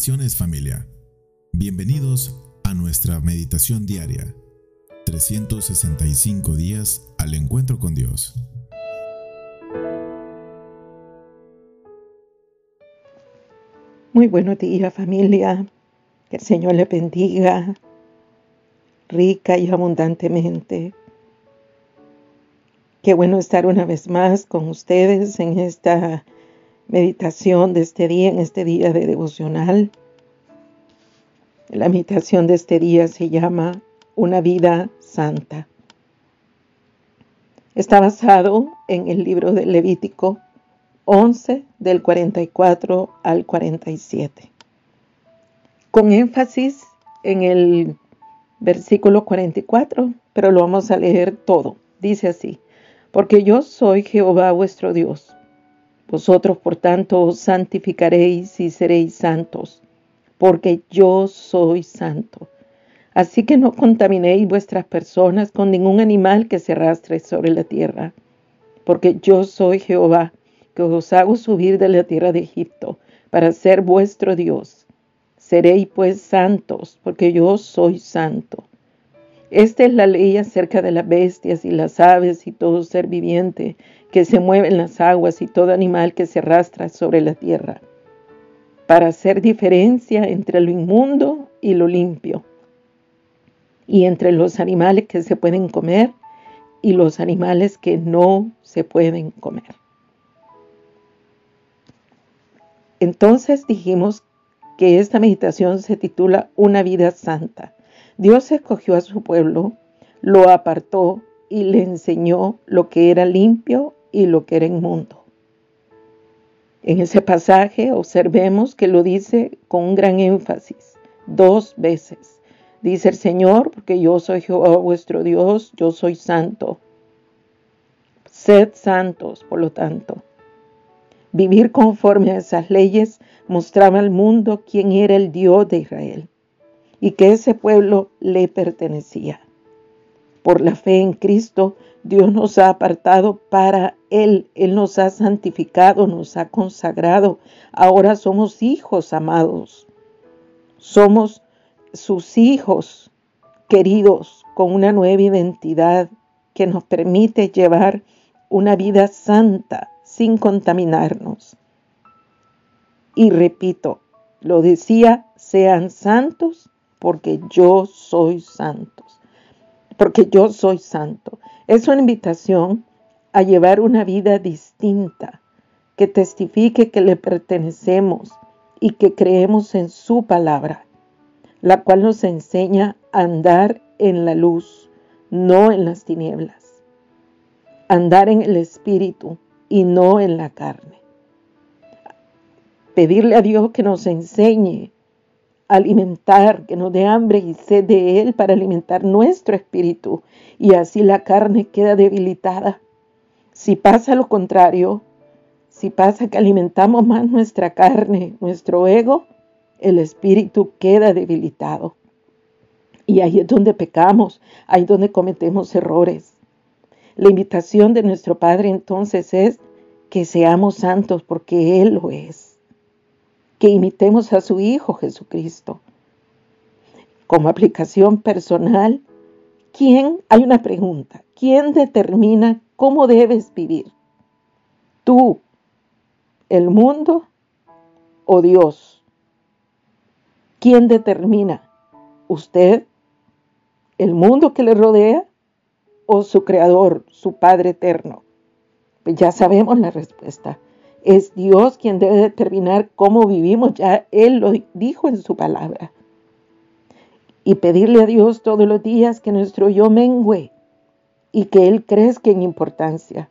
Bendiciones familia. Bienvenidos a nuestra meditación diaria. 365 días al encuentro con Dios. Muy buenos días familia. Que el Señor le bendiga rica y abundantemente. Qué bueno estar una vez más con ustedes en esta meditación de este día, en este día de devocional. La meditación de este día se llama Una vida santa. Está basado en el libro de Levítico 11 del 44 al 47. Con énfasis en el versículo 44, pero lo vamos a leer todo. Dice así, porque yo soy Jehová vuestro Dios vosotros, por tanto, os santificaréis y seréis santos, porque yo soy santo. Así que no contaminéis vuestras personas con ningún animal que se arrastre sobre la tierra, porque yo soy Jehová, que os hago subir de la tierra de Egipto, para ser vuestro Dios. Seréis pues santos, porque yo soy santo. Esta es la ley acerca de las bestias y las aves y todo ser viviente que se mueve en las aguas y todo animal que se arrastra sobre la tierra, para hacer diferencia entre lo inmundo y lo limpio, y entre los animales que se pueden comer y los animales que no se pueden comer. Entonces dijimos que esta meditación se titula Una vida santa Dios escogió a su pueblo, lo apartó y le enseñó lo que era limpio y lo que era inmundo. En ese pasaje observemos que lo dice con un gran énfasis, dos veces. Dice el Señor, porque yo soy Jehová vuestro Dios, yo soy santo. Sed santos, por lo tanto. Vivir conforme a esas leyes mostraba al mundo quién era el Dios de Israel y que ese pueblo le pertenecía. Por la fe en Cristo, Dios nos ha apartado para Él, Él nos ha santificado, nos ha consagrado. Ahora somos hijos amados, somos sus hijos queridos con una nueva identidad que nos permite llevar una vida santa sin contaminarnos. Y repito, lo decía, sean santos porque yo soy santo. Porque yo soy santo. Es una invitación a llevar una vida distinta, que testifique que le pertenecemos y que creemos en su palabra, la cual nos enseña a andar en la luz, no en las tinieblas. Andar en el Espíritu y no en la carne. Pedirle a Dios que nos enseñe alimentar, que nos dé hambre y sed de Él para alimentar nuestro espíritu y así la carne queda debilitada. Si pasa lo contrario, si pasa que alimentamos más nuestra carne, nuestro ego, el espíritu queda debilitado. Y ahí es donde pecamos, ahí es donde cometemos errores. La invitación de nuestro Padre entonces es que seamos santos porque Él lo es que imitemos a su Hijo Jesucristo. Como aplicación personal, ¿quién? Hay una pregunta. ¿Quién determina cómo debes vivir? ¿Tú, el mundo o Dios? ¿Quién determina? ¿Usted, el mundo que le rodea o su creador, su Padre eterno? Pues ya sabemos la respuesta. Es Dios quien debe determinar cómo vivimos, ya Él lo dijo en su palabra. Y pedirle a Dios todos los días que nuestro yo mengüe y que Él crezca en importancia.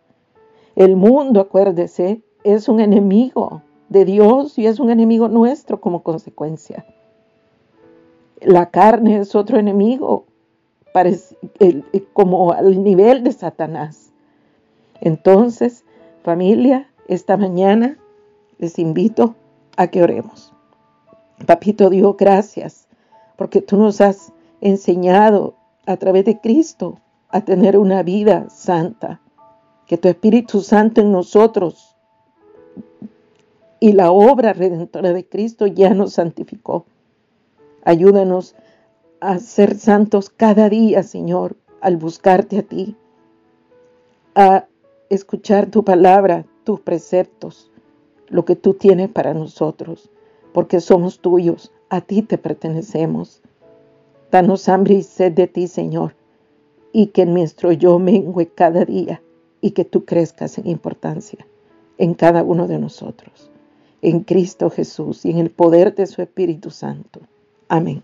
El mundo, acuérdese, es un enemigo de Dios y es un enemigo nuestro como consecuencia. La carne es otro enemigo, como al nivel de Satanás. Entonces, familia, esta mañana les invito a que oremos. Papito Dios, gracias, porque tú nos has enseñado a través de Cristo a tener una vida santa. Que tu Espíritu Santo en nosotros y la obra redentora de Cristo ya nos santificó. Ayúdanos a ser santos cada día, Señor, al buscarte a ti, a escuchar tu palabra, tus preceptos, lo que tú tienes para nosotros, porque somos tuyos, a ti te pertenecemos. Danos hambre y sed de ti, Señor, y que nuestro yo mengue cada día y que tú crezcas en importancia en cada uno de nosotros. En Cristo Jesús y en el poder de su Espíritu Santo. Amén.